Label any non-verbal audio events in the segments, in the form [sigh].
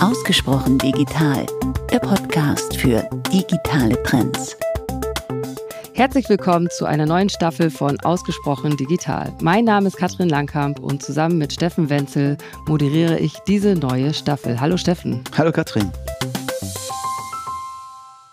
Ausgesprochen digital, der Podcast für digitale Trends. Herzlich willkommen zu einer neuen Staffel von Ausgesprochen Digital. Mein Name ist Katrin Langkamp und zusammen mit Steffen Wenzel moderiere ich diese neue Staffel. Hallo Steffen. Hallo Katrin.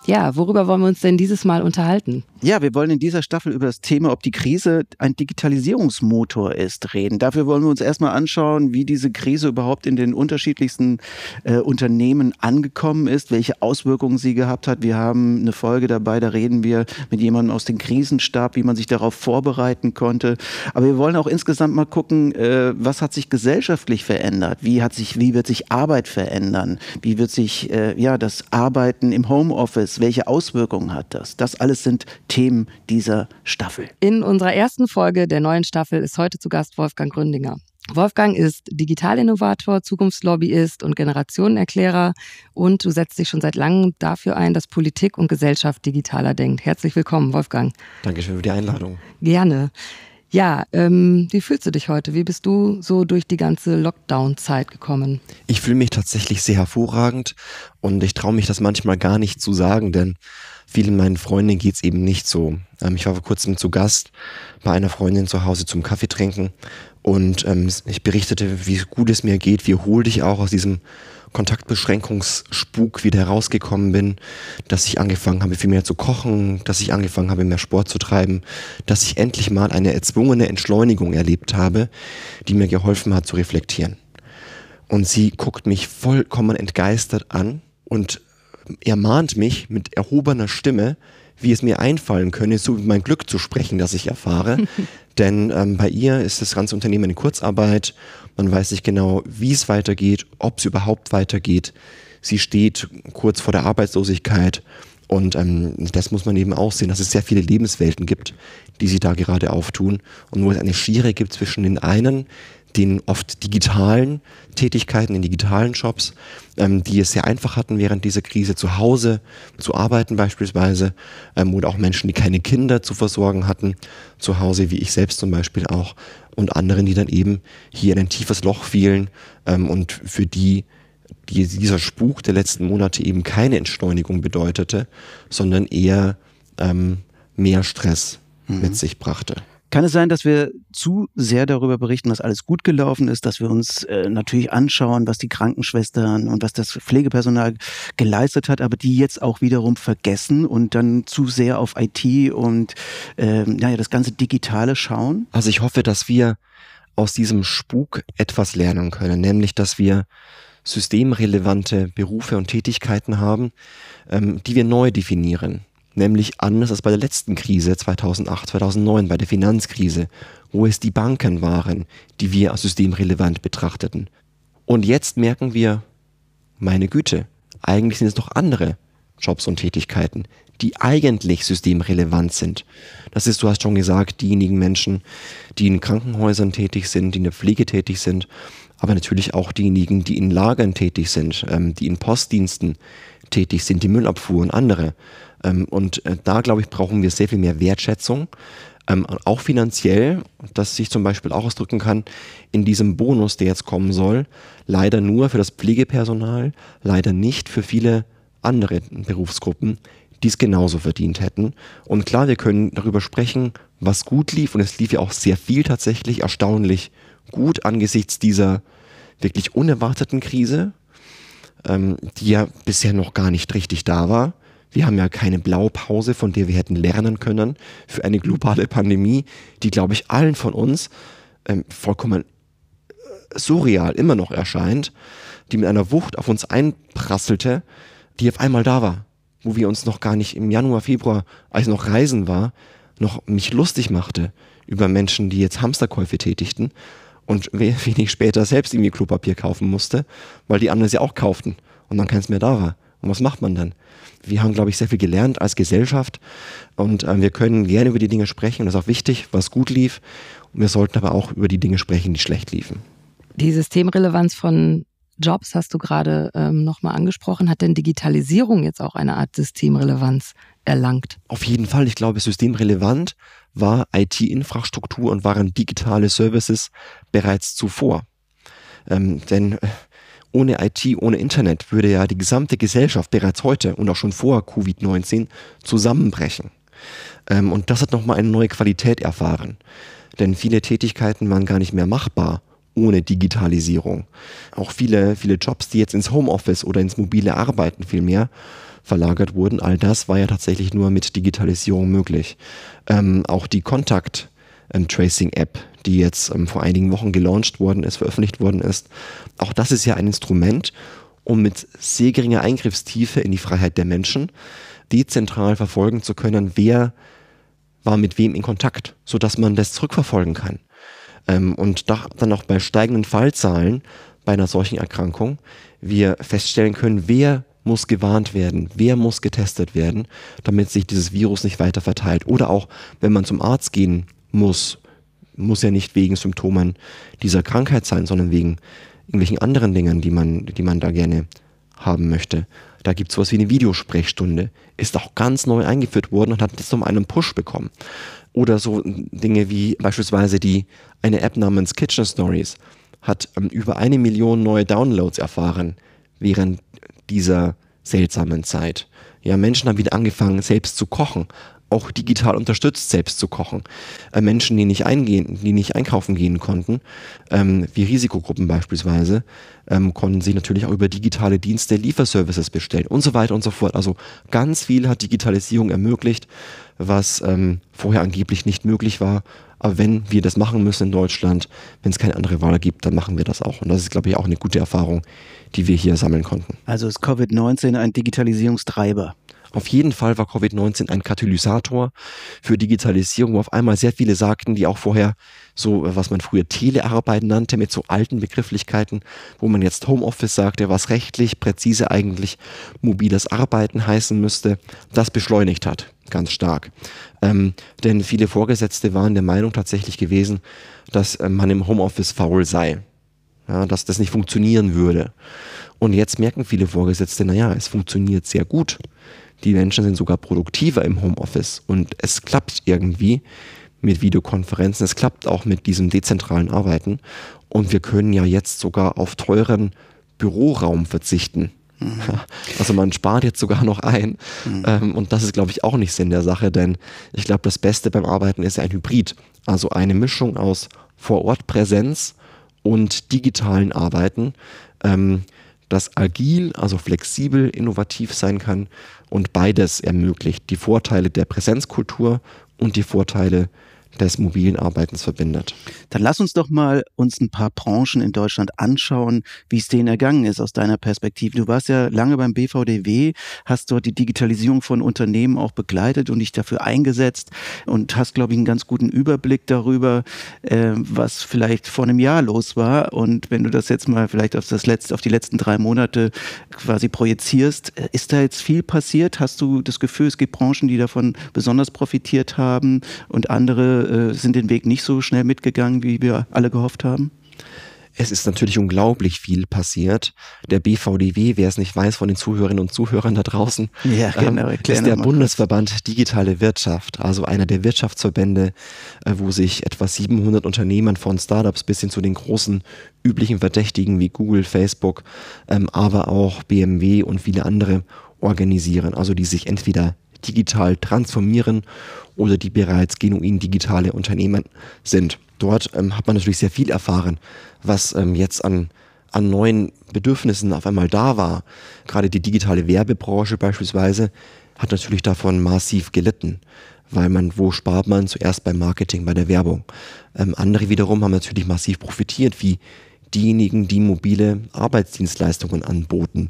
Ja, worüber wollen wir uns denn dieses Mal unterhalten? Ja, wir wollen in dieser Staffel über das Thema, ob die Krise ein Digitalisierungsmotor ist, reden. Dafür wollen wir uns erstmal anschauen, wie diese Krise überhaupt in den unterschiedlichsten äh, Unternehmen angekommen ist, welche Auswirkungen sie gehabt hat. Wir haben eine Folge dabei, da reden wir mit jemandem aus dem Krisenstab, wie man sich darauf vorbereiten konnte. Aber wir wollen auch insgesamt mal gucken, äh, was hat sich gesellschaftlich verändert? Wie hat sich, wie wird sich Arbeit verändern? Wie wird sich äh, ja das Arbeiten im Homeoffice? Welche Auswirkungen hat das? Das alles sind Themen dieser Staffel. In unserer ersten Folge der neuen Staffel ist heute zu Gast Wolfgang Gründinger. Wolfgang ist Digitalinnovator, Zukunftslobbyist und Generationenerklärer und du setzt dich schon seit langem dafür ein, dass Politik und Gesellschaft digitaler denkt. Herzlich willkommen, Wolfgang. Dankeschön für die Einladung. Gerne. Ja, ähm, wie fühlst du dich heute? Wie bist du so durch die ganze Lockdown-Zeit gekommen? Ich fühle mich tatsächlich sehr hervorragend und ich traue mich das manchmal gar nicht zu sagen, denn vielen meinen Freundinnen geht's eben nicht so. Ähm, ich war vor kurzem zu Gast bei einer Freundin zu Hause zum Kaffee trinken und ähm, ich berichtete, wie gut es mir geht, wie erholt ich auch aus diesem Kontaktbeschränkungsspuk wieder herausgekommen bin, dass ich angefangen habe, viel mehr zu kochen, dass ich angefangen habe, mehr Sport zu treiben, dass ich endlich mal eine erzwungene Entschleunigung erlebt habe, die mir geholfen hat zu reflektieren. Und sie guckt mich vollkommen entgeistert an und ermahnt mich mit erhobener Stimme, wie es mir einfallen könne, so über mein Glück zu sprechen, das ich erfahre. [laughs] Denn ähm, bei ihr ist das ganze Unternehmen in Kurzarbeit. Man weiß nicht genau, wie es weitergeht, ob es überhaupt weitergeht. Sie steht kurz vor der Arbeitslosigkeit. Und ähm, das muss man eben auch sehen, dass es sehr viele Lebenswelten gibt, die sie da gerade auftun. Und wo es eine Schere gibt zwischen den einen, den oft digitalen Tätigkeiten, in digitalen Jobs, ähm, die es sehr einfach hatten während dieser Krise zu Hause zu arbeiten beispielsweise, ähm, oder auch Menschen, die keine Kinder zu versorgen hatten zu Hause, wie ich selbst zum Beispiel auch, und anderen, die dann eben hier in ein tiefes Loch fielen ähm, und für die die, dieser Spuk der letzten Monate eben keine Entschleunigung bedeutete, sondern eher ähm, mehr Stress mhm. mit sich brachte. Kann es sein, dass wir zu sehr darüber berichten, dass alles gut gelaufen ist, dass wir uns äh, natürlich anschauen, was die Krankenschwestern und was das Pflegepersonal geleistet hat, aber die jetzt auch wiederum vergessen und dann zu sehr auf IT und äh, naja, das ganze Digitale schauen? Also ich hoffe, dass wir aus diesem Spuk etwas lernen können, nämlich dass wir systemrelevante Berufe und Tätigkeiten haben, ähm, die wir neu definieren nämlich anders als bei der letzten Krise 2008, 2009, bei der Finanzkrise, wo es die Banken waren, die wir als systemrelevant betrachteten. Und jetzt merken wir, meine Güte, eigentlich sind es doch andere Jobs und Tätigkeiten, die eigentlich systemrelevant sind. Das ist, du hast schon gesagt, diejenigen Menschen, die in Krankenhäusern tätig sind, die in der Pflege tätig sind, aber natürlich auch diejenigen, die in Lagern tätig sind, ähm, die in Postdiensten tätig sind, die Müllabfuhr und andere. Ähm, und äh, da, glaube ich, brauchen wir sehr viel mehr Wertschätzung. Ähm, auch finanziell, dass sich zum Beispiel auch ausdrücken kann, in diesem Bonus, der jetzt kommen soll, leider nur für das Pflegepersonal, leider nicht für viele andere Berufsgruppen, die es genauso verdient hätten. Und klar, wir können darüber sprechen, was gut lief, und es lief ja auch sehr viel tatsächlich, erstaunlich gut angesichts dieser wirklich unerwarteten Krise, ähm, die ja bisher noch gar nicht richtig da war. Wir haben ja keine Blaupause, von der wir hätten lernen können für eine globale Pandemie, die, glaube ich, allen von uns ähm, vollkommen äh, surreal immer noch erscheint, die mit einer Wucht auf uns einprasselte, die auf einmal da war, wo wir uns noch gar nicht im Januar, Februar, als noch Reisen war, noch mich lustig machte über Menschen, die jetzt Hamsterkäufe tätigten und [laughs] wenig später selbst irgendwie Klopapier kaufen musste, weil die anderen sie auch kauften und dann keins mehr da war. Und was macht man dann? Wir haben, glaube ich, sehr viel gelernt als Gesellschaft und äh, wir können gerne über die Dinge sprechen und das ist auch wichtig, was gut lief. Und wir sollten aber auch über die Dinge sprechen, die schlecht liefen. Die Systemrelevanz von Jobs hast du gerade ähm, nochmal angesprochen. Hat denn Digitalisierung jetzt auch eine Art Systemrelevanz erlangt? Auf jeden Fall. Ich glaube, systemrelevant war IT-Infrastruktur und waren digitale Services bereits zuvor. Ähm, denn äh, ohne IT, ohne Internet würde ja die gesamte Gesellschaft bereits heute und auch schon vor Covid-19 zusammenbrechen. Ähm, und das hat nochmal eine neue Qualität erfahren. Denn viele Tätigkeiten waren gar nicht mehr machbar ohne Digitalisierung. Auch viele, viele Jobs, die jetzt ins Homeoffice oder ins mobile Arbeiten vielmehr verlagert wurden, all das war ja tatsächlich nur mit Digitalisierung möglich. Ähm, auch die Contact Tracing App, die jetzt ähm, vor einigen Wochen gelauncht worden ist, veröffentlicht worden ist, auch das ist ja ein Instrument, um mit sehr geringer Eingriffstiefe in die Freiheit der Menschen dezentral verfolgen zu können, wer war mit wem in Kontakt, sodass man das zurückverfolgen kann. Ähm, und da, dann auch bei steigenden Fallzahlen bei einer solchen Erkrankung wir feststellen können, wer muss gewarnt werden, wer muss getestet werden, damit sich dieses Virus nicht weiter verteilt. Oder auch, wenn man zum Arzt gehen muss, muss ja nicht wegen Symptomen dieser Krankheit sein, sondern wegen irgendwelchen anderen Dingen, die man, die man da gerne haben möchte. Da gibt es sowas wie eine Videosprechstunde. Ist auch ganz neu eingeführt worden und hat jetzt noch einen Push bekommen. Oder so Dinge wie beispielsweise die, eine App namens Kitchen Stories hat ähm, über eine Million neue Downloads erfahren während dieser seltsamen Zeit. Ja, Menschen haben wieder angefangen, selbst zu kochen, auch digital unterstützt, selbst zu kochen. Äh, Menschen, die nicht eingehen, die nicht einkaufen gehen konnten, ähm, wie Risikogruppen beispielsweise, ähm, konnten sich natürlich auch über digitale Dienste Lieferservices bestellen und so weiter und so fort. Also ganz viel hat Digitalisierung ermöglicht, was ähm, vorher angeblich nicht möglich war. Aber wenn wir das machen müssen in Deutschland, wenn es keine andere Wahl gibt, dann machen wir das auch. Und das ist, glaube ich, auch eine gute Erfahrung, die wir hier sammeln konnten. Also ist Covid-19 ein Digitalisierungstreiber? Auf jeden Fall war Covid-19 ein Katalysator für Digitalisierung, wo auf einmal sehr viele sagten, die auch vorher so, was man früher Telearbeiten nannte, mit so alten Begrifflichkeiten, wo man jetzt Homeoffice sagte, was rechtlich präzise eigentlich mobiles Arbeiten heißen müsste, das beschleunigt hat, ganz stark. Ähm, denn viele Vorgesetzte waren der Meinung tatsächlich gewesen, dass äh, man im Homeoffice faul sei, ja, dass das nicht funktionieren würde. Und jetzt merken viele Vorgesetzte, naja, es funktioniert sehr gut. Die Menschen sind sogar produktiver im Homeoffice und es klappt irgendwie mit Videokonferenzen. Es klappt auch mit diesem dezentralen Arbeiten. Und wir können ja jetzt sogar auf teuren Büroraum verzichten. Mhm. [laughs] Also man spart jetzt sogar noch ein. Mhm. Ähm, und das ist, glaube ich, auch nicht Sinn der Sache, denn ich glaube, das Beste beim Arbeiten ist ein Hybrid. Also eine Mischung aus Vorortpräsenz und digitalen Arbeiten. Ähm, das agil, also flexibel, innovativ sein kann und beides ermöglicht. Die Vorteile der Präsenzkultur und die Vorteile des mobilen Arbeitens verbindet. Dann lass uns doch mal uns ein paar Branchen in Deutschland anschauen, wie es denen ergangen ist aus deiner Perspektive. Du warst ja lange beim BVDW, hast dort die Digitalisierung von Unternehmen auch begleitet und dich dafür eingesetzt und hast, glaube ich, einen ganz guten Überblick darüber, äh, was vielleicht vor einem Jahr los war. Und wenn du das jetzt mal vielleicht auf das letzte, auf die letzten drei Monate quasi projizierst, äh, ist da jetzt viel passiert? Hast du das Gefühl, es gibt Branchen, die davon besonders profitiert haben und andere äh, sind den Weg nicht so schnell mitgegangen, wie wir alle gehofft haben? Es ist natürlich unglaublich viel passiert. Der BVDW, wer es nicht weiß von den Zuhörerinnen und Zuhörern da draußen, ja, genau, ähm, ist der Bundesverband. Digitale Wirtschaft, also einer der Wirtschaftsverbände, äh, wo sich etwa 700 Unternehmen von Startups bis hin zu den großen üblichen Verdächtigen wie Google, Facebook, ähm, aber auch BMW und viele andere organisieren, also die sich entweder digital transformieren oder die bereits genuin digitale Unternehmen sind. Dort ähm, hat man natürlich sehr viel erfahren, was ähm, jetzt an, an neuen Bedürfnissen auf einmal da war. Gerade die digitale Werbebranche beispielsweise hat natürlich davon massiv gelitten, weil man, wo spart man zuerst beim Marketing, bei der Werbung. Ähm, andere wiederum haben natürlich massiv profitiert, wie diejenigen, die mobile Arbeitsdienstleistungen anboten,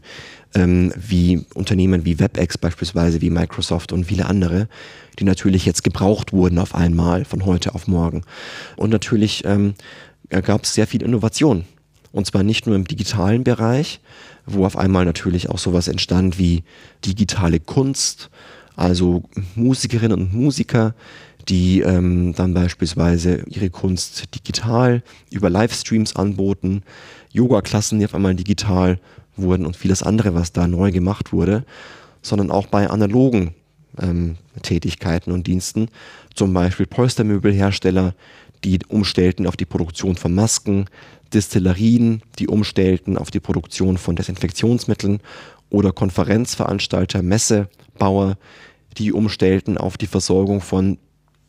ähm, wie Unternehmen wie WebEx beispielsweise, wie Microsoft und viele andere, die natürlich jetzt gebraucht wurden auf einmal von heute auf morgen. Und natürlich ähm, gab es sehr viel Innovation. Und zwar nicht nur im digitalen Bereich, wo auf einmal natürlich auch sowas entstand wie digitale Kunst, also Musikerinnen und Musiker, die ähm, dann beispielsweise ihre Kunst digital über Livestreams anboten, Yoga-Klassen, die auf einmal digital wurden und vieles andere, was da neu gemacht wurde, sondern auch bei analogen ähm, Tätigkeiten und Diensten, zum Beispiel Polstermöbelhersteller, die umstellten auf die Produktion von Masken, Destillerien, die umstellten auf die Produktion von Desinfektionsmitteln oder Konferenzveranstalter, Messebauer, die umstellten auf die Versorgung von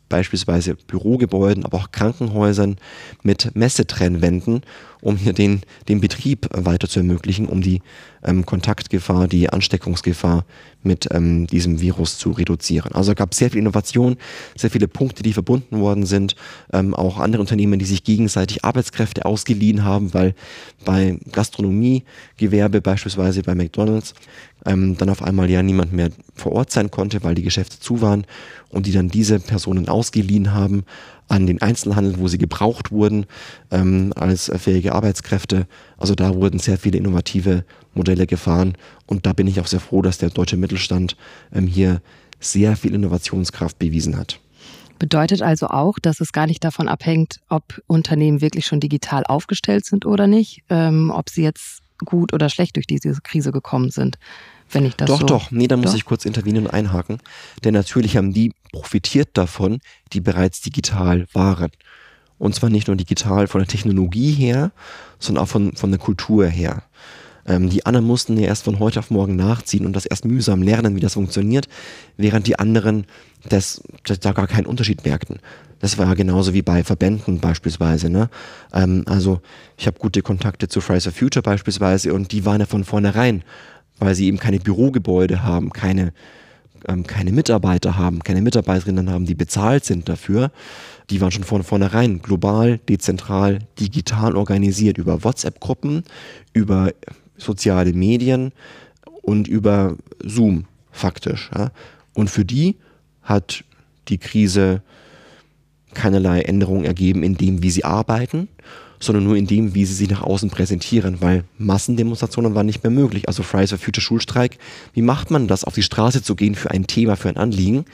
beispielsweise Bürogebäuden, aber auch Krankenhäusern mit Messetrennwänden, um hier den, den Betrieb weiter zu ermöglichen, um die ähm, Kontaktgefahr, die Ansteckungsgefahr mit ähm, diesem Virus zu reduzieren. Also es gab sehr viel Innovation, sehr viele Punkte, die verbunden worden sind, ähm, auch andere Unternehmen, die sich gegenseitig Arbeitskräfte ausgeliehen haben, weil bei Gastronomiegewerbe beispielsweise bei McDonald's ähm, dann auf einmal ja niemand mehr vor Ort sein konnte, weil die Geschäfte zu waren und die dann diese Personen ausgeliehen haben an den Einzelhandel, wo sie gebraucht wurden ähm, als fähige Arbeitskräfte. Also da wurden sehr viele innovative Modelle gefahren und da bin ich auch sehr froh, dass der deutsche Mittelstand ähm, hier sehr viel Innovationskraft bewiesen hat. Bedeutet also auch, dass es gar nicht davon abhängt, ob Unternehmen wirklich schon digital aufgestellt sind oder nicht, ähm, ob sie jetzt gut oder schlecht durch diese Krise gekommen sind wenn ich das doch, so. Doch, doch. Nee, da muss ich kurz intervenieren und einhaken. Denn natürlich haben die profitiert davon, die bereits digital waren. Und zwar nicht nur digital von der Technologie her, sondern auch von, von der Kultur her. Ähm, die anderen mussten ja erst von heute auf morgen nachziehen und das erst mühsam lernen, wie das funktioniert, während die anderen das, das da gar keinen Unterschied merkten. Das war genauso wie bei Verbänden beispielsweise. Ne? Ähm, also ich habe gute Kontakte zu Fridays for Future beispielsweise und die waren ja von vornherein weil sie eben keine Bürogebäude haben, keine, ähm, keine Mitarbeiter haben, keine Mitarbeiterinnen haben, die bezahlt sind dafür. Die waren schon von vornherein global, dezentral, digital organisiert über WhatsApp-Gruppen, über soziale Medien und über Zoom faktisch. Ja. Und für die hat die Krise keinerlei Änderungen ergeben in dem, wie sie arbeiten sondern nur in dem, wie sie sich nach außen präsentieren, weil Massendemonstrationen waren nicht mehr möglich. Also Fridays for Future Schulstreik, wie macht man das, auf die Straße zu gehen für ein Thema, für ein Anliegen,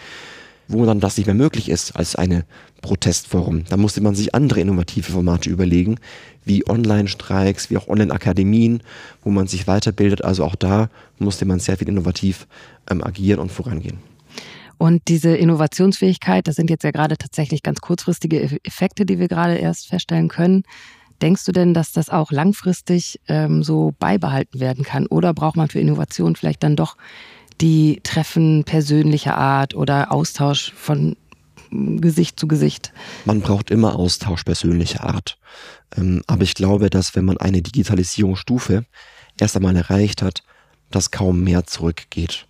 wo dann das nicht mehr möglich ist als eine Protestforum. Da musste man sich andere innovative Formate überlegen, wie Online-Streiks, wie auch Online-Akademien, wo man sich weiterbildet. Also auch da musste man sehr viel innovativ ähm, agieren und vorangehen. Und diese Innovationsfähigkeit, das sind jetzt ja gerade tatsächlich ganz kurzfristige Effekte, die wir gerade erst feststellen können. Denkst du denn, dass das auch langfristig ähm, so beibehalten werden kann? Oder braucht man für Innovation vielleicht dann doch die Treffen persönlicher Art oder Austausch von Gesicht zu Gesicht? Man braucht immer Austausch persönlicher Art. Ähm, aber ich glaube, dass wenn man eine Digitalisierungsstufe erst einmal erreicht hat, dass kaum mehr zurückgeht.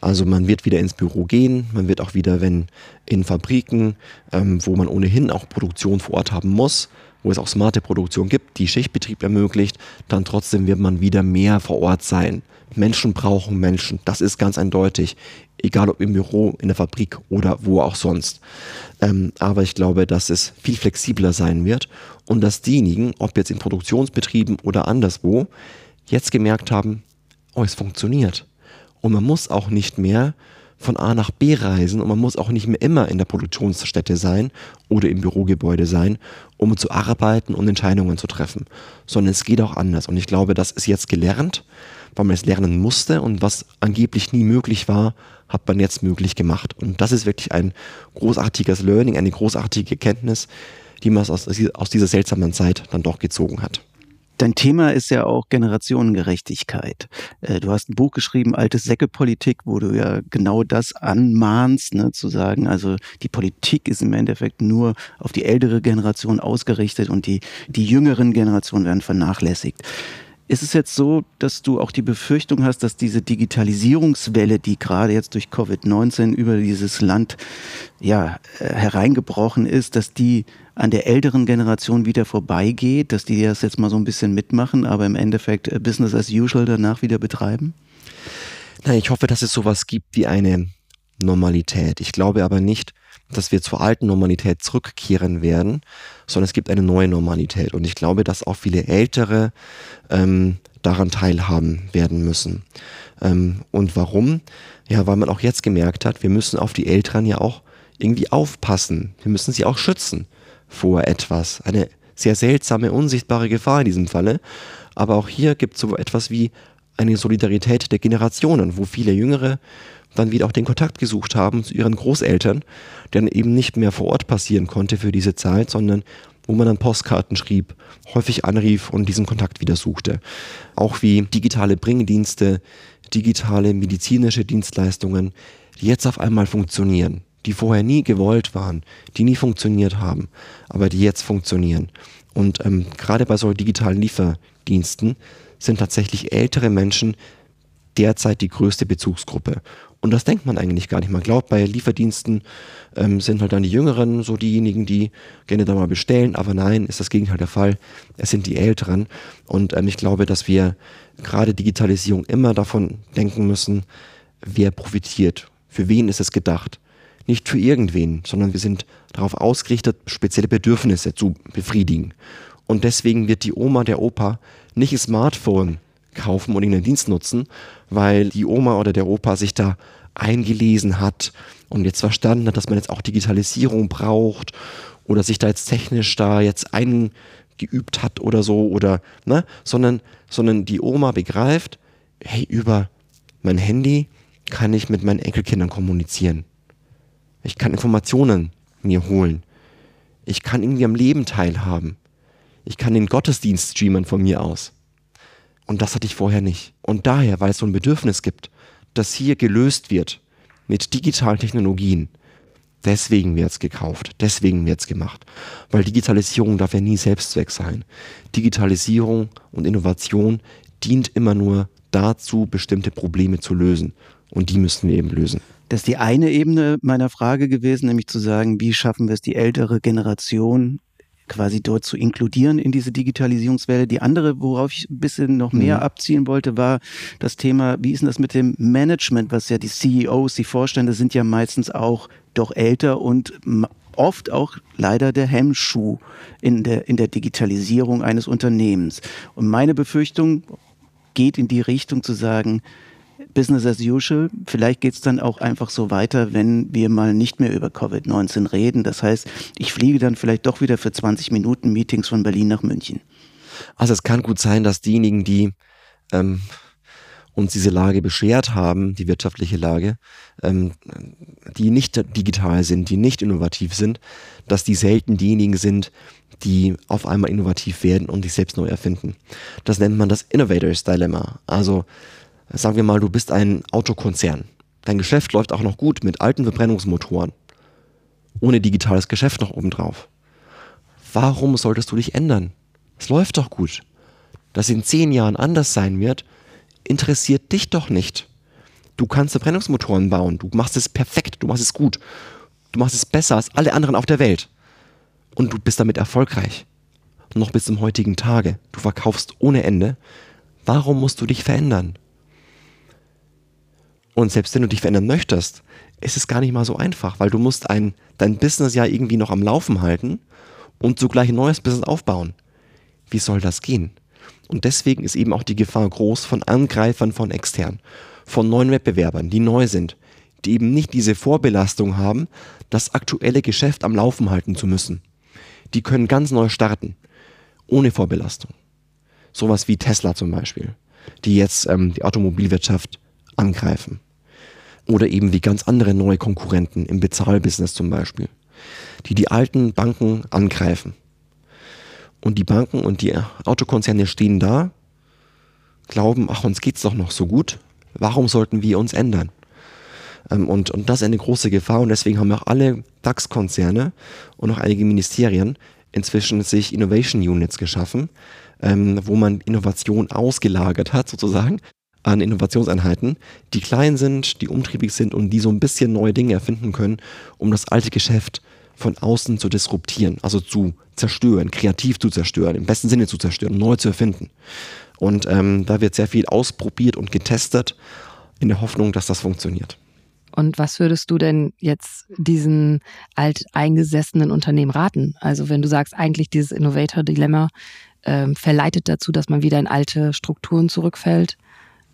Also man wird wieder ins Büro gehen, man wird auch wieder, wenn in Fabriken, ähm, wo man ohnehin auch Produktion vor Ort haben muss, wo es auch smarte Produktion gibt, die Schichtbetrieb ermöglicht, dann trotzdem wird man wieder mehr vor Ort sein. Menschen brauchen Menschen, das ist ganz eindeutig, egal ob im Büro, in der Fabrik oder wo auch sonst. Ähm, aber ich glaube, dass es viel flexibler sein wird und dass diejenigen, ob jetzt in Produktionsbetrieben oder anderswo, jetzt gemerkt haben, oh, es funktioniert und man muss auch nicht mehr von A nach B reisen und man muss auch nicht mehr immer in der Produktionsstätte sein oder im Bürogebäude sein, um zu arbeiten und Entscheidungen zu treffen, sondern es geht auch anders. Und ich glaube, das ist jetzt gelernt, weil man es lernen musste und was angeblich nie möglich war, hat man jetzt möglich gemacht. Und das ist wirklich ein großartiges Learning, eine großartige Kenntnis, die man aus, aus dieser seltsamen Zeit dann doch gezogen hat. Dein Thema ist ja auch Generationengerechtigkeit. Äh, du hast ein Buch geschrieben, Altes Säckepolitik, wo du ja genau das anmahnst, ne, zu sagen, also die Politik ist im Endeffekt nur auf die ältere Generation ausgerichtet und die, die jüngeren Generationen werden vernachlässigt. Ist es jetzt so, dass du auch die Befürchtung hast, dass diese Digitalisierungswelle, die gerade jetzt durch Covid-19 über dieses Land ja, äh, hereingebrochen ist, dass die an der älteren Generation wieder vorbeigeht, dass die das jetzt mal so ein bisschen mitmachen, aber im Endeffekt äh, Business as usual danach wieder betreiben? Nein, ich hoffe, dass es sowas gibt wie eine Normalität. Ich glaube aber nicht, dass wir zur alten Normalität zurückkehren werden, sondern es gibt eine neue Normalität. Und ich glaube, dass auch viele Ältere ähm, daran teilhaben werden müssen. Ähm, und warum? Ja, weil man auch jetzt gemerkt hat, wir müssen auf die Älteren ja auch irgendwie aufpassen. Wir müssen sie auch schützen vor etwas. Eine sehr seltsame, unsichtbare Gefahr in diesem Falle. Aber auch hier gibt es so etwas wie eine Solidarität der Generationen, wo viele Jüngere dann wieder auch den Kontakt gesucht haben zu ihren Großeltern, der dann eben nicht mehr vor Ort passieren konnte für diese Zeit, sondern wo man dann Postkarten schrieb, häufig anrief und diesen Kontakt wieder suchte. Auch wie digitale Bringdienste, digitale medizinische Dienstleistungen, die jetzt auf einmal funktionieren, die vorher nie gewollt waren, die nie funktioniert haben, aber die jetzt funktionieren. Und ähm, gerade bei solchen digitalen Lieferdiensten sind tatsächlich ältere Menschen derzeit die größte Bezugsgruppe. Und das denkt man eigentlich gar nicht. Man glaubt, bei Lieferdiensten ähm, sind halt dann die Jüngeren so diejenigen, die gerne da mal bestellen. Aber nein, ist das Gegenteil der Fall. Es sind die Älteren. Und ähm, ich glaube, dass wir gerade Digitalisierung immer davon denken müssen, wer profitiert. Für wen ist es gedacht? Nicht für irgendwen, sondern wir sind darauf ausgerichtet, spezielle Bedürfnisse zu befriedigen. Und deswegen wird die Oma, der Opa nicht ein Smartphone kaufen und irgendeinen Dienst nutzen, weil die Oma oder der Opa sich da eingelesen hat und jetzt verstanden hat, dass man jetzt auch Digitalisierung braucht oder sich da jetzt technisch da jetzt eingeübt hat oder so oder ne, sondern sondern die Oma begreift, hey, über mein Handy kann ich mit meinen Enkelkindern kommunizieren. Ich kann Informationen mir holen. Ich kann irgendwie am Leben teilhaben. Ich kann den Gottesdienst streamen von mir aus. Und das hatte ich vorher nicht. Und daher, weil es so ein Bedürfnis gibt, das hier gelöst wird mit digitalen Technologien, deswegen wird es gekauft, deswegen wird es gemacht. Weil Digitalisierung darf ja nie Selbstzweck sein. Digitalisierung und Innovation dient immer nur dazu, bestimmte Probleme zu lösen. Und die müssen wir eben lösen. Das ist die eine Ebene meiner Frage gewesen, nämlich zu sagen, wie schaffen wir es, die ältere Generation quasi dort zu inkludieren in diese Digitalisierungswelle. Die andere, worauf ich ein bisschen noch mehr mhm. abziehen wollte, war das Thema, wie ist denn das mit dem Management, was ja die CEOs, die Vorstände sind ja meistens auch doch älter und oft auch leider der Hemmschuh in der, in der Digitalisierung eines Unternehmens. Und meine Befürchtung geht in die Richtung zu sagen, Business as usual. Vielleicht geht es dann auch einfach so weiter, wenn wir mal nicht mehr über Covid-19 reden. Das heißt, ich fliege dann vielleicht doch wieder für 20 Minuten Meetings von Berlin nach München. Also es kann gut sein, dass diejenigen, die ähm, uns diese Lage beschert haben, die wirtschaftliche Lage, ähm, die nicht digital sind, die nicht innovativ sind, dass die selten diejenigen sind, die auf einmal innovativ werden und sich selbst neu erfinden. Das nennt man das Innovators Dilemma. Also sagen wir mal, du bist ein Autokonzern. Dein Geschäft läuft auch noch gut mit alten Verbrennungsmotoren. Ohne digitales Geschäft noch obendrauf. Warum solltest du dich ändern? Es läuft doch gut. Dass in zehn Jahren anders sein wird, interessiert dich doch nicht. Du kannst Verbrennungsmotoren bauen. Du machst es perfekt. Du machst es gut. Du machst es besser als alle anderen auf der Welt. Und du bist damit erfolgreich. noch bis zum heutigen Tage. Du verkaufst ohne Ende. Warum musst du dich verändern? Und selbst wenn du dich verändern möchtest, ist es gar nicht mal so einfach, weil du musst ein, dein Business ja irgendwie noch am Laufen halten und zugleich ein neues Business aufbauen. Wie soll das gehen? Und deswegen ist eben auch die Gefahr groß von Angreifern von extern, von neuen Wettbewerbern, die neu sind, die eben nicht diese Vorbelastung haben, das aktuelle Geschäft am Laufen halten zu müssen. Die können ganz neu starten, ohne Vorbelastung. Sowas wie Tesla zum Beispiel, die jetzt ähm, die Automobilwirtschaft angreifen. Oder eben wie ganz andere neue Konkurrenten im Bezahlbusiness zum Beispiel, die die alten Banken angreifen. Und die Banken und die Autokonzerne stehen da, glauben, ach, uns geht's doch noch so gut, warum sollten wir uns ändern? Ähm, und, und das ist eine große Gefahr und deswegen haben auch alle DAX-Konzerne und auch einige Ministerien inzwischen sich Innovation Units geschaffen, ähm, wo man Innovation ausgelagert hat sozusagen an Innovationseinheiten, die klein sind, die umtriebig sind und die so ein bisschen neue Dinge erfinden können, um das alte Geschäft von außen zu disruptieren, also zu zerstören, kreativ zu zerstören, im besten Sinne zu zerstören, neu zu erfinden. Und ähm, da wird sehr viel ausprobiert und getestet in der Hoffnung, dass das funktioniert. Und was würdest du denn jetzt diesen alteingesessenen Unternehmen raten? Also wenn du sagst, eigentlich dieses Innovator-Dilemma ähm, verleitet dazu, dass man wieder in alte Strukturen zurückfällt,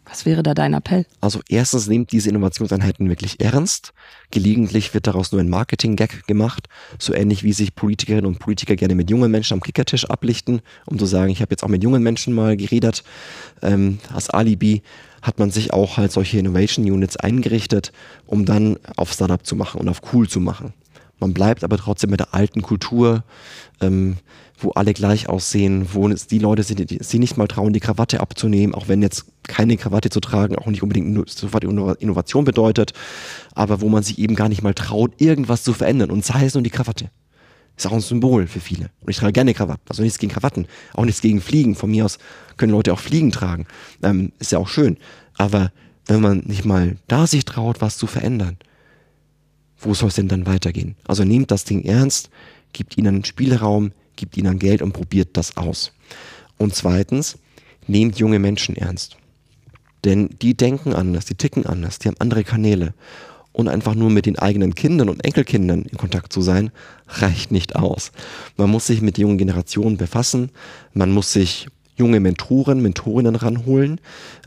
Was wäre da dein Appell? Also erstens nehmt diese Innovationseinheiten wirklich ernst. Gelegentlich wird daraus nur ein Marketing-Gag gemacht, so ähnlich wie sich Politikerinnen und Politiker gerne mit jungen Menschen am Kickertisch ablichten, um zu sagen, ich habe jetzt auch mit jungen Menschen mal geredet. Ähm, als Alibi hat man sich auch halt solche Innovation Units eingerichtet, um dann auf Startup zu machen und auf cool zu machen. Man bleibt aber trotzdem mit der alten Kultur, ähm, wo alle gleich aussehen, wo es die Leute sind, die sie nicht mal trauen, die Krawatte abzunehmen, auch wenn jetzt keine Krawatte zu tragen auch nicht unbedingt sofort Innovation bedeutet, aber wo man sich eben gar nicht mal traut, irgendwas zu verändern und sei es nur die Krawatte. Ist auch ein Symbol für viele. Und ich trage gerne Krawatten. Also nichts gegen Krawatten, auch nichts gegen Fliegen. Von mir aus können Leute auch Fliegen tragen. Ähm, ist ja auch schön. Aber wenn man nicht mal da sich traut, was zu verändern, wo soll es denn dann weitergehen? Also nehmt das Ding ernst, gibt ihnen Spielraum, gibt ihnen Geld und probiert das aus. Und zweitens, nehmt junge Menschen ernst. Denn die denken anders, die ticken anders, die haben andere Kanäle. Und einfach nur mit den eigenen Kindern und Enkelkindern in Kontakt zu sein, reicht nicht aus. Man muss sich mit jungen Generationen befassen, man muss sich junge Mentoren, Mentorinnen ranholen.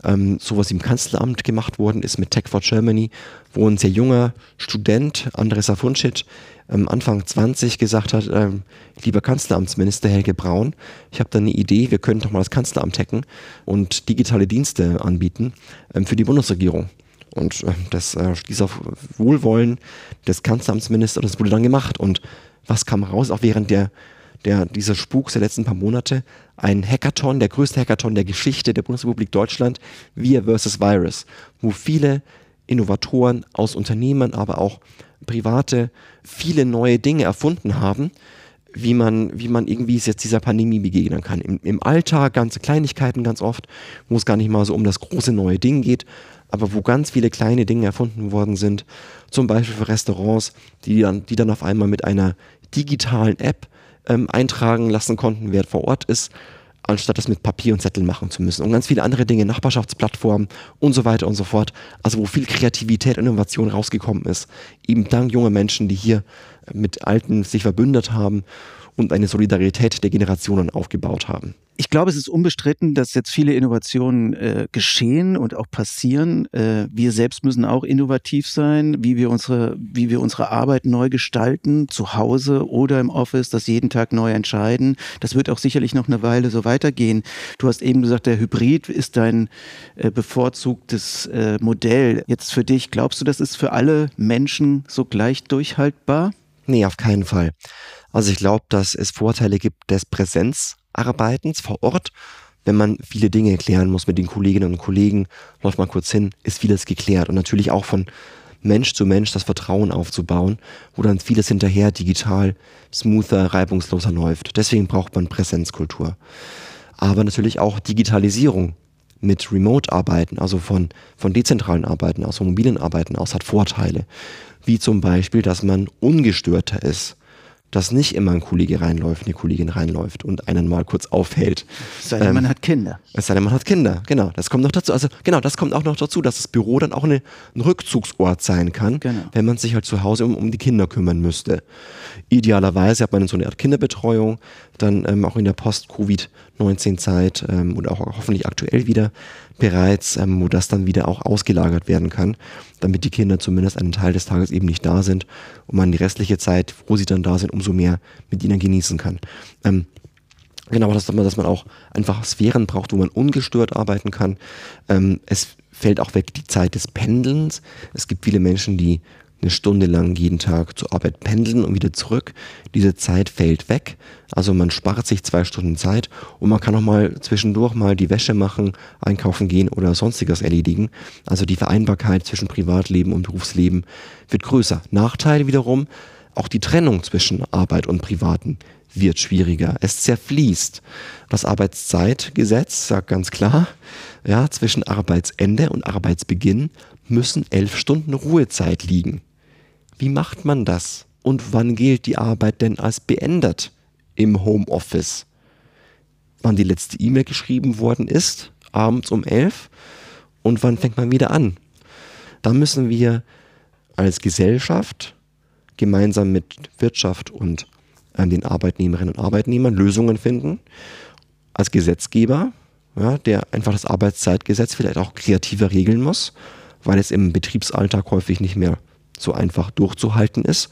Ähm, so was im Kanzleramt gemacht worden ist mit Tech for Germany, wo ein sehr junger Student, Andres Afuncic, ähm, Anfang 20 gesagt hat, ähm, lieber Kanzleramtsminister Helge Braun, ich habe da eine Idee, wir können doch mal das Kanzleramt hacken und digitale Dienste anbieten ähm, für die Bundesregierung. Und äh, das äh, stieß auf Wohlwollen des Kanzleramtsministers, das wurde dann gemacht. Und was kam raus, auch während der der, dieser Spuk der letzten paar Monate, ein Hackathon, der größte Hackathon der Geschichte der Bundesrepublik Deutschland, Wir versus Virus, wo viele Innovatoren aus Unternehmen, aber auch Private viele neue Dinge erfunden haben, wie man, wie man irgendwie jetzt dieser Pandemie begegnen kann. Im, Im Alltag ganze Kleinigkeiten ganz oft, wo es gar nicht mal so um das große neue Ding geht, aber wo ganz viele kleine Dinge erfunden worden sind. Zum Beispiel für Restaurants, die dann, die dann auf einmal mit einer digitalen App ähm, eintragen lassen konnten, wer vor Ort ist, anstatt das mit Papier und Zettel machen zu müssen. Und ganz viele andere Dinge, Nachbarschaftsplattformen und so weiter und so fort. Also wo viel Kreativität und Innovation rausgekommen ist. Eben dank junger Menschen, die hier mit Alten sich verbündet haben und eine Solidarität der Generationen aufgebaut haben. Ich glaube, es ist unbestritten, dass jetzt viele Innovationen äh, geschehen und auch passieren. Äh, wir selbst müssen auch innovativ sein, wie wir unsere, wie wir unsere Arbeit neu gestalten, zu Hause oder im Office, das jeden Tag neu entscheiden. Das wird auch sicherlich noch eine Weile so weitergehen. Du hast eben gesagt, der Hybrid ist dein äh, bevorzugtes äh, Modell. Jetzt für dich, glaubst du, das ist für alle Menschen so gleich durchhaltbar? Nee, auf keinen Fall. Also ich glaube, dass es Vorteile gibt des Präsenzarbeitens vor Ort. Wenn man viele Dinge klären muss mit den Kolleginnen und Kollegen, läuft man kurz hin, ist vieles geklärt. Und natürlich auch von Mensch zu Mensch das Vertrauen aufzubauen, wo dann vieles hinterher digital smoother, reibungsloser läuft. Deswegen braucht man Präsenzkultur. Aber natürlich auch Digitalisierung mit Remote-Arbeiten, also von, von dezentralen Arbeiten aus, von mobilen Arbeiten aus, hat Vorteile. Wie zum Beispiel, dass man ungestörter ist dass nicht immer ein Kollege reinläuft, eine Kollegin reinläuft und einen mal kurz aufhält. Es sei denn, ähm, man hat Kinder. Es sei denn, man hat Kinder, genau. Das kommt noch dazu. Also genau, das kommt auch noch dazu, dass das Büro dann auch eine, ein Rückzugsort sein kann, genau. wenn man sich halt zu Hause um, um die Kinder kümmern müsste. Idealerweise hat man so eine Art Kinderbetreuung, dann ähm, auch in der Post-Covid-19-Zeit ähm, oder auch hoffentlich aktuell wieder bereits, ähm, wo das dann wieder auch ausgelagert werden kann, damit die Kinder zumindest einen Teil des Tages eben nicht da sind und man die restliche Zeit, wo sie dann da sind, umso mehr mit ihnen genießen kann. Ähm, genau, dass man, dass man auch einfach Sphären braucht, wo man ungestört arbeiten kann. Ähm, es fällt auch weg die Zeit des Pendelns. Es gibt viele Menschen, die eine Stunde lang jeden Tag zur Arbeit pendeln und wieder zurück. Diese Zeit fällt weg. Also man spart sich zwei Stunden Zeit und man kann auch mal zwischendurch mal die Wäsche machen, einkaufen gehen oder sonstiges erledigen. Also die Vereinbarkeit zwischen Privatleben und Berufsleben wird größer. Nachteil wiederum, auch die Trennung zwischen Arbeit und Privaten wird schwieriger. Es zerfließt. Das Arbeitszeitgesetz sagt ganz klar, ja, zwischen Arbeitsende und Arbeitsbeginn müssen elf Stunden Ruhezeit liegen. Wie macht man das? Und wann gilt die Arbeit denn als beendet im Homeoffice? Wann die letzte E-Mail geschrieben worden ist, abends um elf, und wann fängt man wieder an? Da müssen wir als Gesellschaft gemeinsam mit Wirtschaft und äh, den Arbeitnehmerinnen und Arbeitnehmern Lösungen finden. Als Gesetzgeber ja, der einfach das Arbeitszeitgesetz vielleicht auch kreativer regeln muss, weil es im Betriebsalltag häufig nicht mehr so einfach durchzuhalten ist.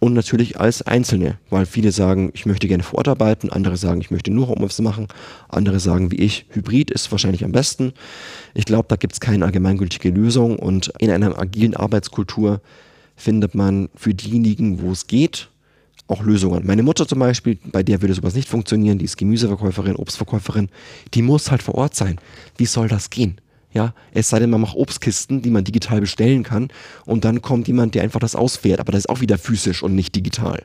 Und natürlich als Einzelne, weil viele sagen, ich möchte gerne vor Ort arbeiten, andere sagen, ich möchte nur Homeoffice machen, andere sagen wie ich, Hybrid ist wahrscheinlich am besten. Ich glaube, da gibt es keine allgemeingültige Lösung und in einer agilen Arbeitskultur findet man für diejenigen, wo es geht, auch Lösungen. Meine Mutter zum Beispiel, bei der würde sowas nicht funktionieren, die ist Gemüseverkäuferin, Obstverkäuferin, die muss halt vor Ort sein. Wie soll das gehen? Ja, es sei denn, man macht Obstkisten, die man digital bestellen kann und dann kommt jemand, der einfach das ausfährt, aber das ist auch wieder physisch und nicht digital.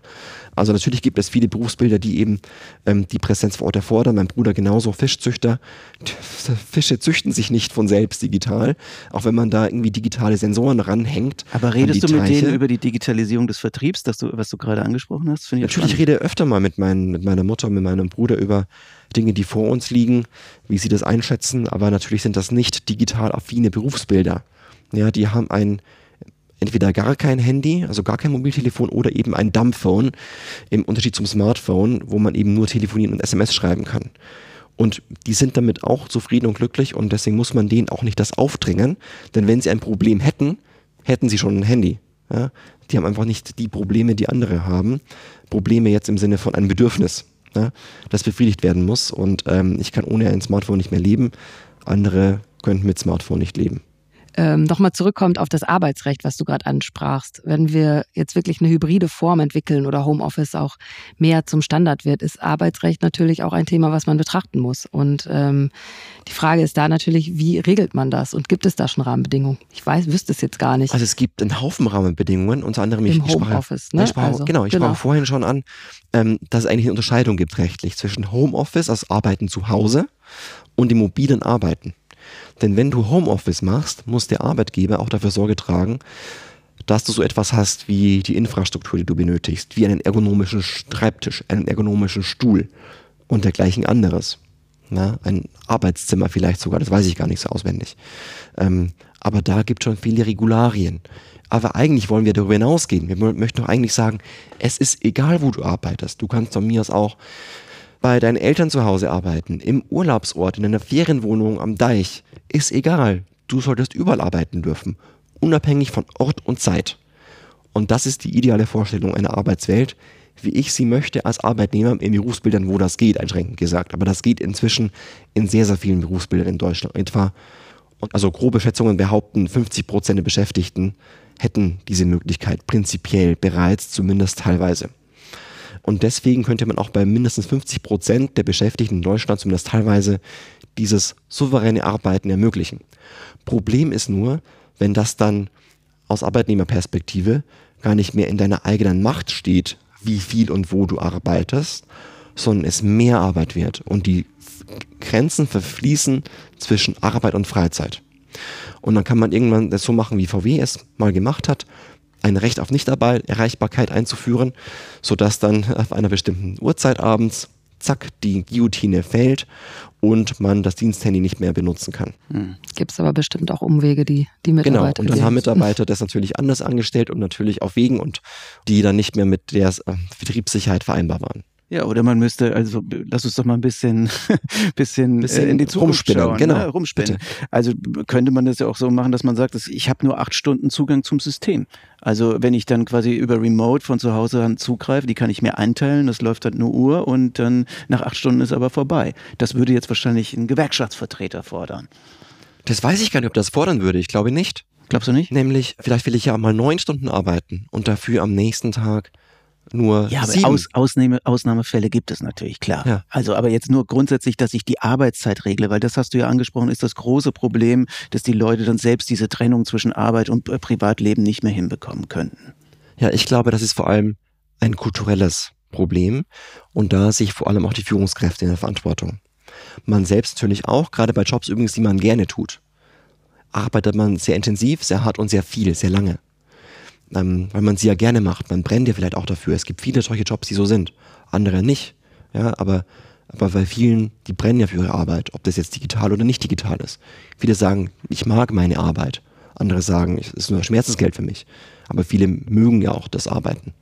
Also natürlich gibt es viele Berufsbilder, die eben ähm, die Präsenz vor Ort erfordern. Mein Bruder genauso, Fischzüchter. [laughs] Fische züchten sich nicht von selbst digital, auch wenn man da irgendwie digitale Sensoren ranhängt. Aber redest du mit Teiche. denen über die Digitalisierung des Vertriebs, das du, was du gerade angesprochen hast? Ich natürlich rede öfter mal mit, mein, mit meiner Mutter und mit meinem Bruder über Dinge, die vor uns liegen, wie sie das einschätzen, aber natürlich sind das nicht digital affine Berufsbilder. Ja, die haben ein entweder gar kein Handy, also gar kein Mobiltelefon oder eben ein Dumbphone im Unterschied zum Smartphone, wo man eben nur telefonieren und SMS schreiben kann. Und die sind damit auch zufrieden und glücklich und deswegen muss man denen auch nicht das aufdringen, denn wenn sie ein Problem hätten, hätten sie schon ein Handy. Ja? Die haben einfach nicht die Probleme, die andere haben. Probleme jetzt im Sinne von einem Bedürfnis, ja? das befriedigt werden muss. Und ähm, ich kann ohne ein Smartphone nicht mehr leben. Andere könnten mit Smartphone nicht leben ähm, nochmal zurückkommt auf das Arbeitsrecht, was du gerade ansprachst. Wenn wir jetzt wirklich eine hybride Form entwickeln oder Homeoffice auch mehr zum Standard wird, ist Arbeitsrecht natürlich auch ein Thema, was man betrachten muss. Und ähm, die Frage ist da natürlich, wie regelt man das? Und gibt es da schon Rahmenbedingungen? Ich weiß, wüsste es jetzt gar nicht. Also es gibt einen Haufen Rahmenbedingungen, unter anderem Im ich, Homeoffice. Sprach, ne? ich sprach, also, genau, ich genau. sprach vorhin schon an, ähm, dass es eigentlich eine Unterscheidung gibt rechtlich zwischen Homeoffice, also Arbeiten zu Hause, und dem mobilen Arbeiten. Denn wenn du Homeoffice machst, muss der Arbeitgeber auch dafür Sorge tragen, dass du so etwas hast wie die Infrastruktur, die du benötigst, wie einen ergonomischen Schreibtisch, einen ergonomischen Stuhl und dergleichen anderes. Na, ein Arbeitszimmer vielleicht sogar, das weiß ich gar nicht so auswendig. Ähm, aber da gibt es schon viele Regularien. Aber eigentlich wollen wir darüber hinausgehen. Wir möchten doch eigentlich sagen, es ist egal, wo du arbeitest. Du kannst von mir aus auch bei deinen Eltern zu Hause arbeiten, im Urlaubsort, in einer Ferienwohnung am Deich, ist egal. Du solltest überall arbeiten dürfen, unabhängig von Ort und Zeit. Und das ist die ideale Vorstellung einer Arbeitswelt, wie ich sie möchte als Arbeitnehmer in Berufsbildern, wo das geht, einschränkend gesagt. Aber das geht inzwischen in sehr, sehr vielen Berufsbildern in Deutschland. Etwa, also grobe Schätzungen behaupten, 50 Prozent der Beschäftigten hätten diese Möglichkeit prinzipiell bereits, zumindest teilweise. Und deswegen könnte man auch bei mindestens 50 Prozent der Beschäftigten in Deutschland zumindest teilweise dieses souveräne Arbeiten ermöglichen. Problem ist nur, wenn das dann aus Arbeitnehmerperspektive gar nicht mehr in deiner eigenen Macht steht, wie viel und wo du arbeitest, sondern es mehr Arbeit wird und die Grenzen verfließen zwischen Arbeit und Freizeit. Und dann kann man irgendwann das so machen, wie VW es mal gemacht hat ein Recht auf Nichterreichbarkeit einzuführen, sodass dann auf einer bestimmten Uhrzeit abends zack, die Guillotine fällt und man das Diensthandy nicht mehr benutzen kann. Hm. Gibt es aber bestimmt auch Umwege, die die Mitarbeiter. Genau, und dann haben Mitarbeiter [laughs] das natürlich anders angestellt und natürlich auf Wegen und die dann nicht mehr mit der äh, Betriebssicherheit vereinbar waren. Ja, oder man müsste, also lass uns doch mal ein bisschen, bisschen, [laughs] bisschen äh, in die Zukunft schauen, genau, ne? rumspinnen. Bitte. Also könnte man das ja auch so machen, dass man sagt, dass ich habe nur acht Stunden Zugang zum System. Also wenn ich dann quasi über Remote von zu Hause an zugreife, die kann ich mir einteilen, das läuft halt nur Uhr und dann nach acht Stunden ist aber vorbei. Das würde jetzt wahrscheinlich ein Gewerkschaftsvertreter fordern. Das weiß ich gar nicht, ob das fordern würde. Ich glaube nicht. Glaubst du nicht? Nämlich, vielleicht will ich ja mal neun Stunden arbeiten und dafür am nächsten Tag nur ja, aber Aus, Ausnahme, Ausnahmefälle gibt es natürlich, klar. Ja. Also, aber jetzt nur grundsätzlich, dass ich die Arbeitszeit regle, weil das hast du ja angesprochen, ist das große Problem, dass die Leute dann selbst diese Trennung zwischen Arbeit und äh, Privatleben nicht mehr hinbekommen könnten. Ja, ich glaube, das ist vor allem ein kulturelles Problem und da sehe ich vor allem auch die Führungskräfte in der Verantwortung. Man selbst natürlich auch, gerade bei Jobs übrigens, die man gerne tut, arbeitet man sehr intensiv, sehr hart und sehr viel, sehr lange ähm, weil man sie ja gerne macht. Man brennt ja vielleicht auch dafür. Es gibt viele solche Jobs, die so sind, andere nicht. Ja, aber, aber bei vielen, die brennen ja für ihre Arbeit, ob das jetzt digital oder nicht digital ist. Viele sagen, ich mag meine Arbeit. Andere sagen, es ist nur Schmerzensgeld für mich. Aber viele mögen ja auch das Arbeiten,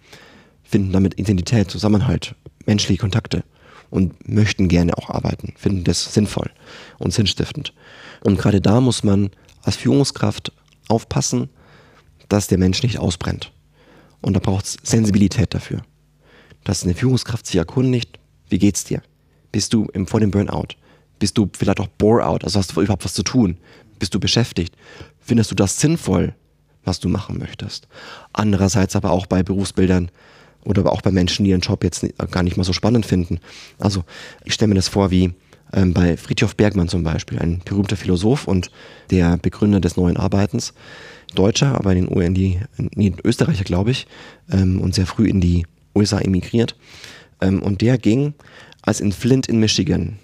finden damit Identität, Zusammenhalt, menschliche Kontakte. und möchten gerne auch arbeiten, finden das sinnvoll und sinnstiftend. Und gerade da muss man als Führungskraft aufpassen, dass der Mensch nicht ausbrennt. Und da braucht es Sensibilität dafür. Dass eine Führungskraft sich erkundigt, wie geht's dir? Bist du im, vor dem Burnout? Bist du vielleicht auch Bore-out? Also hast du überhaupt was zu tun? Bist du beschäftigt? Findest du das sinnvoll, was du machen möchtest? Andererseits aber auch bei Berufsbildern oder auch bei Menschen, die ihren Job jetzt gar nicht mal so spannend finden. Also ich stelle mir das vor wie ähm, bei Friedhof Bergmann zum Beispiel, ein berühmter Philosoph und der Begründer des neuen Arbeitens. Deutscher, aber in, den, in die, in Österreicher, glaube ich, ähm, und sehr früh in die USA emigriert. Ähm, und der ging, als in Flint in Michigan,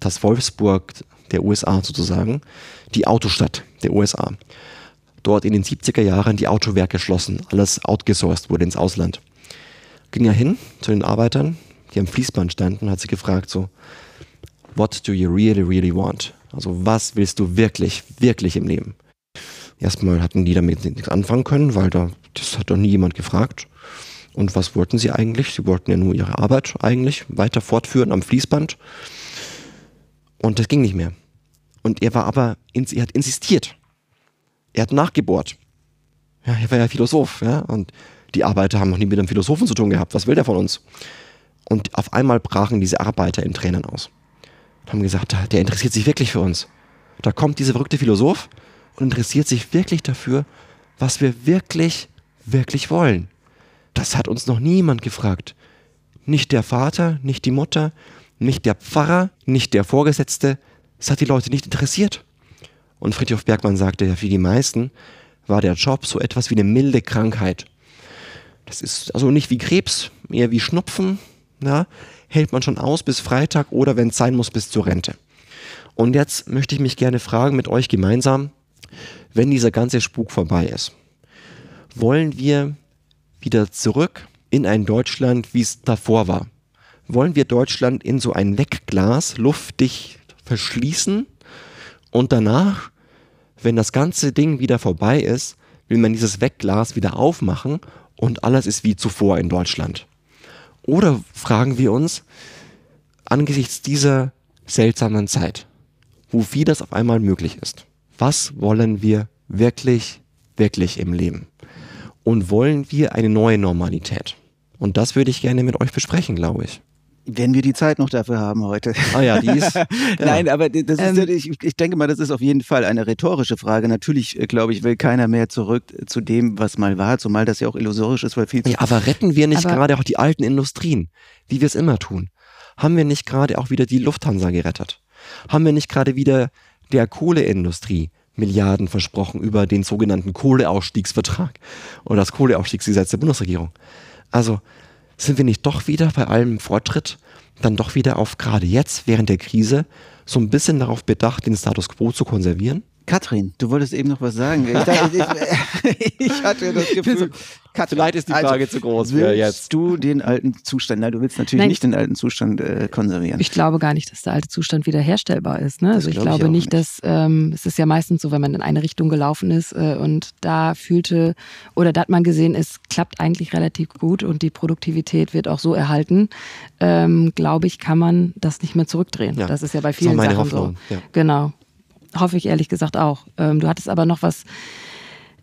das Wolfsburg der USA sozusagen, die Autostadt der USA, dort in den 70er Jahren die Autowerke schlossen, alles outgesourced wurde ins Ausland. Ging er hin zu den Arbeitern, die am Fließband standen, hat sie gefragt so, what do you really, really want? Also was willst du wirklich, wirklich im Leben? Erstmal hatten die damit nichts anfangen können, weil da, das hat doch nie jemand gefragt. Und was wollten sie eigentlich? Sie wollten ja nur ihre Arbeit eigentlich weiter fortführen am Fließband. Und das ging nicht mehr. Und er war aber, er hat insistiert. Er hat nachgebohrt. Ja, er war ja Philosoph, ja. Und die Arbeiter haben noch nie mit einem Philosophen zu tun gehabt. Was will der von uns? Und auf einmal brachen diese Arbeiter in Tränen aus. Und haben gesagt, der interessiert sich wirklich für uns. Da kommt dieser verrückte Philosoph und interessiert sich wirklich dafür, was wir wirklich, wirklich wollen. Das hat uns noch niemand gefragt. Nicht der Vater, nicht die Mutter, nicht der Pfarrer, nicht der Vorgesetzte. Es hat die Leute nicht interessiert. Und Friedhof Bergmann sagte ja, für die meisten war der Job so etwas wie eine milde Krankheit. Das ist also nicht wie Krebs, eher wie Schnupfen. Ja, hält man schon aus bis Freitag oder wenn es sein muss, bis zur Rente. Und jetzt möchte ich mich gerne fragen mit euch gemeinsam, wenn dieser ganze Spuk vorbei ist, wollen wir wieder zurück in ein Deutschland, wie es davor war? Wollen wir Deutschland in so ein Wegglas luftig verschließen und danach, wenn das ganze Ding wieder vorbei ist, will man dieses Wegglas wieder aufmachen und alles ist wie zuvor in Deutschland? Oder fragen wir uns, angesichts dieser seltsamen Zeit, wo vieles auf einmal möglich ist, was wollen wir wirklich, wirklich im Leben? Und wollen wir eine neue Normalität? Und das würde ich gerne mit euch besprechen, glaube ich. Wenn wir die Zeit noch dafür haben heute. Ah ja, die ist. [laughs] Ja. Nein, aber das ist, ähm, ich, ich denke mal, das ist auf jeden Fall eine rhetorische Frage. Natürlich, äh, glaube ich, will keiner mehr zurück zu dem, was mal war, zumal das ja auch illusorisch ist, weil viel Ja, aber retten wir nicht gerade auch die alten Industrien, wie wir es immer tun? Haben wir nicht gerade auch wieder die Lufthansa gerettet? Haben wir nicht gerade wieder der Kohleindustrie Milliarden versprochen über den sogenannten Kohleausstiegsvertrag oder das Kohleausstiegsgesetz der Bundesregierung? Also, sind wir nicht doch wieder bei allem Fortschritt dann doch wieder auf gerade jetzt während der Krise so ein bisschen darauf bedacht, den Status quo zu konservieren? Katrin, du wolltest eben noch was sagen. Ich, dachte, ich, ich [laughs] hatte das [laughs] Gefühl, Katrin, Vielleicht ist die Frage also, zu groß für jetzt. du den alten Zustand, nein, du willst natürlich nein, nicht den alten Zustand äh, konservieren. Ich glaube gar nicht, dass der alte Zustand wiederherstellbar ist. Ne? Also ich glaube ich nicht, nicht, dass ähm, es ist ja meistens so, wenn man in eine Richtung gelaufen ist äh, und da fühlte oder da hat man gesehen, es klappt eigentlich relativ gut und die Produktivität wird auch so erhalten, ähm, glaube ich, kann man das nicht mehr zurückdrehen. Ja. Das ist ja bei vielen Sachen Hoffnung. so. Ja. Genau. Hoffe ich ehrlich gesagt auch. Ähm, du hattest aber noch was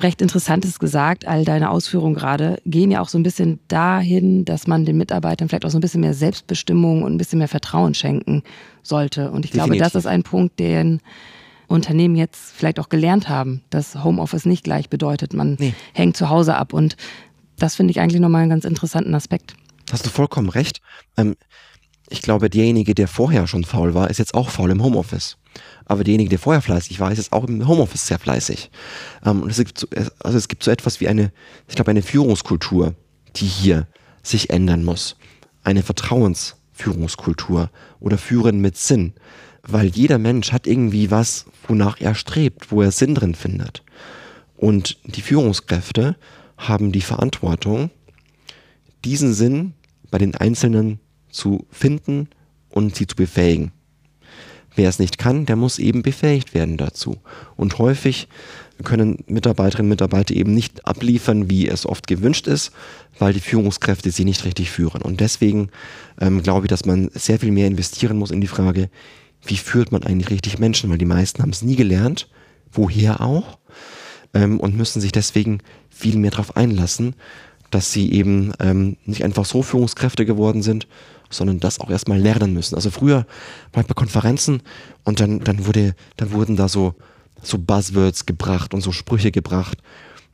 recht Interessantes gesagt. All deine Ausführungen gerade gehen ja auch so ein bisschen dahin, dass man den Mitarbeitern vielleicht auch so ein bisschen mehr Selbstbestimmung und ein bisschen mehr Vertrauen schenken sollte. Und ich Definitiv. glaube, das ist ein Punkt, den Unternehmen jetzt vielleicht auch gelernt haben, dass Homeoffice nicht gleich bedeutet, man nee. hängt zu Hause ab. Und das finde ich eigentlich nochmal einen ganz interessanten Aspekt. Hast du vollkommen recht. Ähm, ich glaube, derjenige, der vorher schon faul war, ist jetzt auch faul im Homeoffice. Aber derjenige, der vorher fleißig war, ist jetzt auch im Homeoffice sehr fleißig. Ähm, es gibt, so, also es gibt so etwas wie eine, ich glaube, eine Führungskultur, die hier sich ändern muss. Eine Vertrauensführungskultur oder Führen mit Sinn. Weil jeder Mensch hat irgendwie was, wonach er strebt, wo er Sinn drin findet. Und die Führungskräfte haben die Verantwortung, diesen Sinn bei den Einzelnen zu finden und sie zu befähigen. Wer es nicht kann, der muss eben befähigt werden dazu. Und häufig können Mitarbeiterinnen und Mitarbeiter eben nicht abliefern, wie es oft gewünscht ist, weil die Führungskräfte sie nicht richtig führen. Und deswegen ähm, glaube ich, dass man sehr viel mehr investieren muss in die Frage, wie führt man eigentlich richtig Menschen, weil die meisten haben es nie gelernt, woher auch, ähm, und müssen sich deswegen viel mehr darauf einlassen, dass sie eben ähm, nicht einfach so Führungskräfte geworden sind, sondern das auch erstmal lernen müssen. Also früher war ich bei Konferenzen und dann, dann wurde, dann wurden da so, so Buzzwords gebracht und so Sprüche gebracht,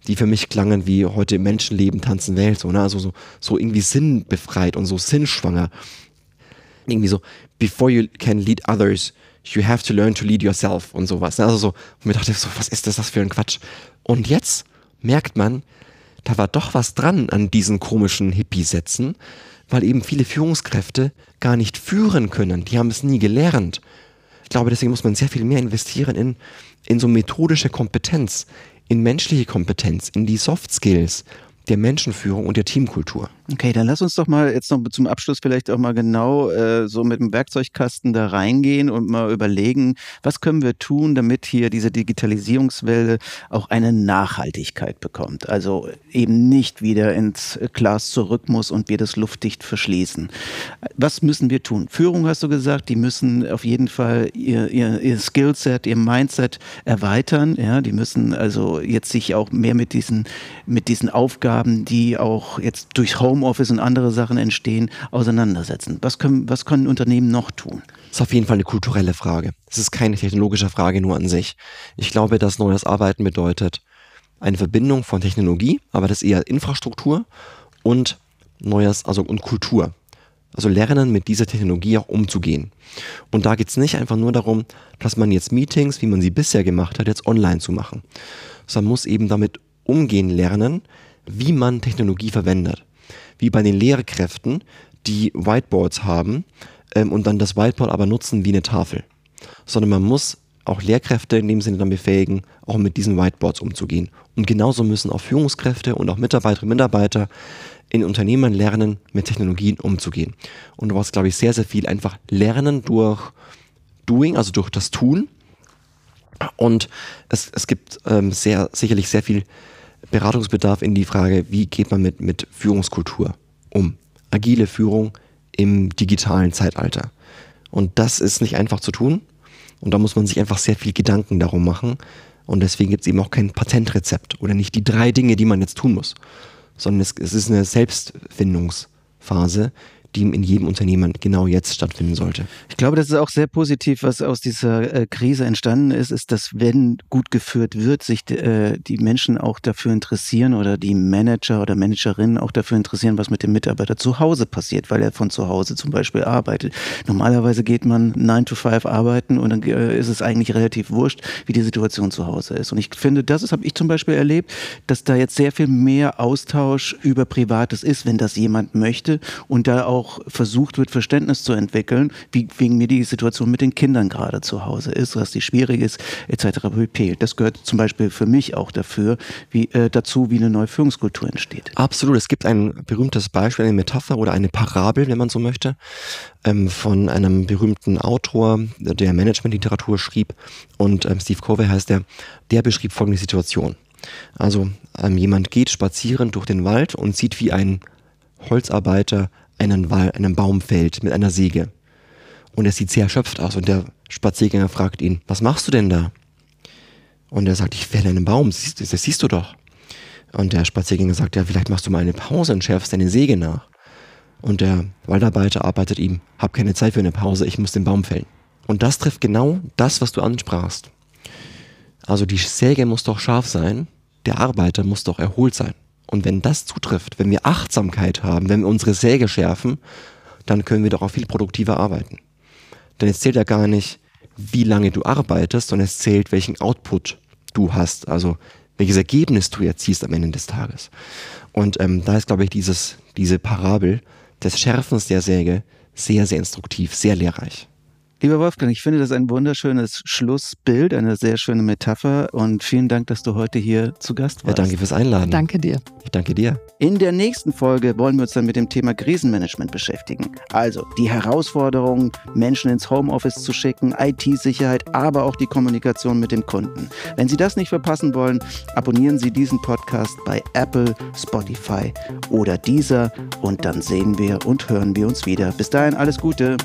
die für mich klangen wie heute Menschenleben, tanzen Welt, so, ne? Also so, so irgendwie sinnbefreit und so sinnschwanger. Irgendwie so, before you can lead others, you have to learn to lead yourself und sowas. Ne? Also so, und mir dachte ich so, was ist das, das für ein Quatsch? Und jetzt merkt man, da war doch was dran an diesen komischen Hippie-Sätzen, weil eben viele Führungskräfte gar nicht führen können. Die haben es nie gelernt. Ich glaube, deswegen muss man sehr viel mehr investieren in, in so methodische Kompetenz, in menschliche Kompetenz, in die Soft Skills der Menschenführung und der Teamkultur. Okay, dann lass uns doch mal jetzt noch zum Abschluss vielleicht auch mal genau äh, so mit dem Werkzeugkasten da reingehen und mal überlegen, was können wir tun, damit hier diese Digitalisierungswelle auch eine Nachhaltigkeit bekommt. Also eben nicht wieder ins Glas zurück muss und wir das luftdicht verschließen. Was müssen wir tun? Führung hast du gesagt, die müssen auf jeden Fall ihr, ihr, ihr Skillset, ihr Mindset erweitern. Ja, die müssen also jetzt sich auch mehr mit diesen, mit diesen Aufgaben, die auch jetzt durch Home Homeoffice und andere Sachen entstehen, auseinandersetzen. Was können, was können Unternehmen noch tun? Das ist auf jeden Fall eine kulturelle Frage. Es ist keine technologische Frage nur an sich. Ich glaube, dass neues Arbeiten bedeutet eine Verbindung von Technologie, aber das ist eher Infrastruktur und neues, also und Kultur. Also lernen, mit dieser Technologie auch umzugehen. Und da geht es nicht einfach nur darum, dass man jetzt Meetings, wie man sie bisher gemacht hat, jetzt online zu machen. Sondern muss eben damit umgehen lernen, wie man Technologie verwendet wie bei den Lehrkräften, die Whiteboards haben ähm, und dann das Whiteboard aber nutzen wie eine Tafel. Sondern man muss auch Lehrkräfte in dem Sinne dann befähigen, auch mit diesen Whiteboards umzugehen. Und genauso müssen auch Führungskräfte und auch Mitarbeiterinnen und Mitarbeiter in Unternehmen lernen, mit Technologien umzugehen. Und du brauchst, glaube ich, sehr, sehr viel einfach lernen durch Doing, also durch das Tun. Und es, es gibt ähm, sehr, sicherlich sehr viel Beratungsbedarf in die Frage, wie geht man mit, mit Führungskultur um? Agile Führung im digitalen Zeitalter. Und das ist nicht einfach zu tun. Und da muss man sich einfach sehr viel Gedanken darum machen. Und deswegen gibt es eben auch kein Patentrezept oder nicht die drei Dinge, die man jetzt tun muss, sondern es, es ist eine Selbstfindungsphase, die in jedem Unternehmen genau jetzt stattfinden sollte. Ich glaube, das ist auch sehr positiv, was aus dieser äh, Krise entstanden ist, ist, dass wenn gut geführt wird, sich äh, die Menschen auch dafür interessieren oder die Manager oder Managerinnen auch dafür interessieren, was mit dem Mitarbeiter zu Hause passiert, weil er von zu Hause zum Beispiel arbeitet. Normalerweise geht man 9 to 5 arbeiten und dann äh, ist es eigentlich relativ wurscht, wie die Situation zu Hause ist. Und ich finde, das habe ich zum Beispiel erlebt, dass da jetzt sehr viel mehr Austausch über Privates ist, wenn das jemand möchte und da auch auch versucht wird, Verständnis zu entwickeln, wie wegen mir die Situation mit den Kindern gerade zu Hause ist, was die schwierig ist, etc. pp. Das gehört zum Beispiel für mich auch dafür, wie, äh, dazu, wie eine neue Führungskultur entsteht. Absolut. Es gibt ein berühmtes Beispiel, eine Metapher oder eine Parabel, wenn man so möchte, ähm, von einem berühmten Autor, der Managementliteratur schrieb und ähm, Steve Covey heißt der, der beschrieb folgende Situation. Also ähm, jemand geht spazieren durch den Wald und sieht, wie ein Holzarbeiter einen, einen Baum fällt mit einer Säge. Und er sieht sehr erschöpft aus und der Spaziergänger fragt ihn, was machst du denn da? Und er sagt, ich fälle einen Baum, das siehst, das siehst du doch. Und der Spaziergänger sagt, ja, vielleicht machst du mal eine Pause und schärfst deine Säge nach. Und der Waldarbeiter arbeitet ihm, hab keine Zeit für eine Pause, ich muss den Baum fällen. Und das trifft genau das, was du ansprachst. Also die Säge muss doch scharf sein, der Arbeiter muss doch erholt sein. Und wenn das zutrifft, wenn wir Achtsamkeit haben, wenn wir unsere Säge schärfen, dann können wir doch auch viel produktiver arbeiten. Denn es zählt ja gar nicht, wie lange du arbeitest, sondern es zählt, welchen Output du hast, also welches Ergebnis du erzielst am Ende des Tages. Und ähm, da ist, glaube ich, dieses, diese Parabel des Schärfens der Säge sehr, sehr instruktiv, sehr lehrreich. Lieber Wolfgang, ich finde das ein wunderschönes Schlussbild, eine sehr schöne Metapher und vielen Dank, dass du heute hier zu Gast warst. Ja, danke fürs Einladen. Danke dir. Ich danke dir. In der nächsten Folge wollen wir uns dann mit dem Thema Krisenmanagement beschäftigen. Also die Herausforderungen, Menschen ins Homeoffice zu schicken, IT-Sicherheit, aber auch die Kommunikation mit dem Kunden. Wenn Sie das nicht verpassen wollen, abonnieren Sie diesen Podcast bei Apple, Spotify oder dieser und dann sehen wir und hören wir uns wieder. Bis dahin alles Gute.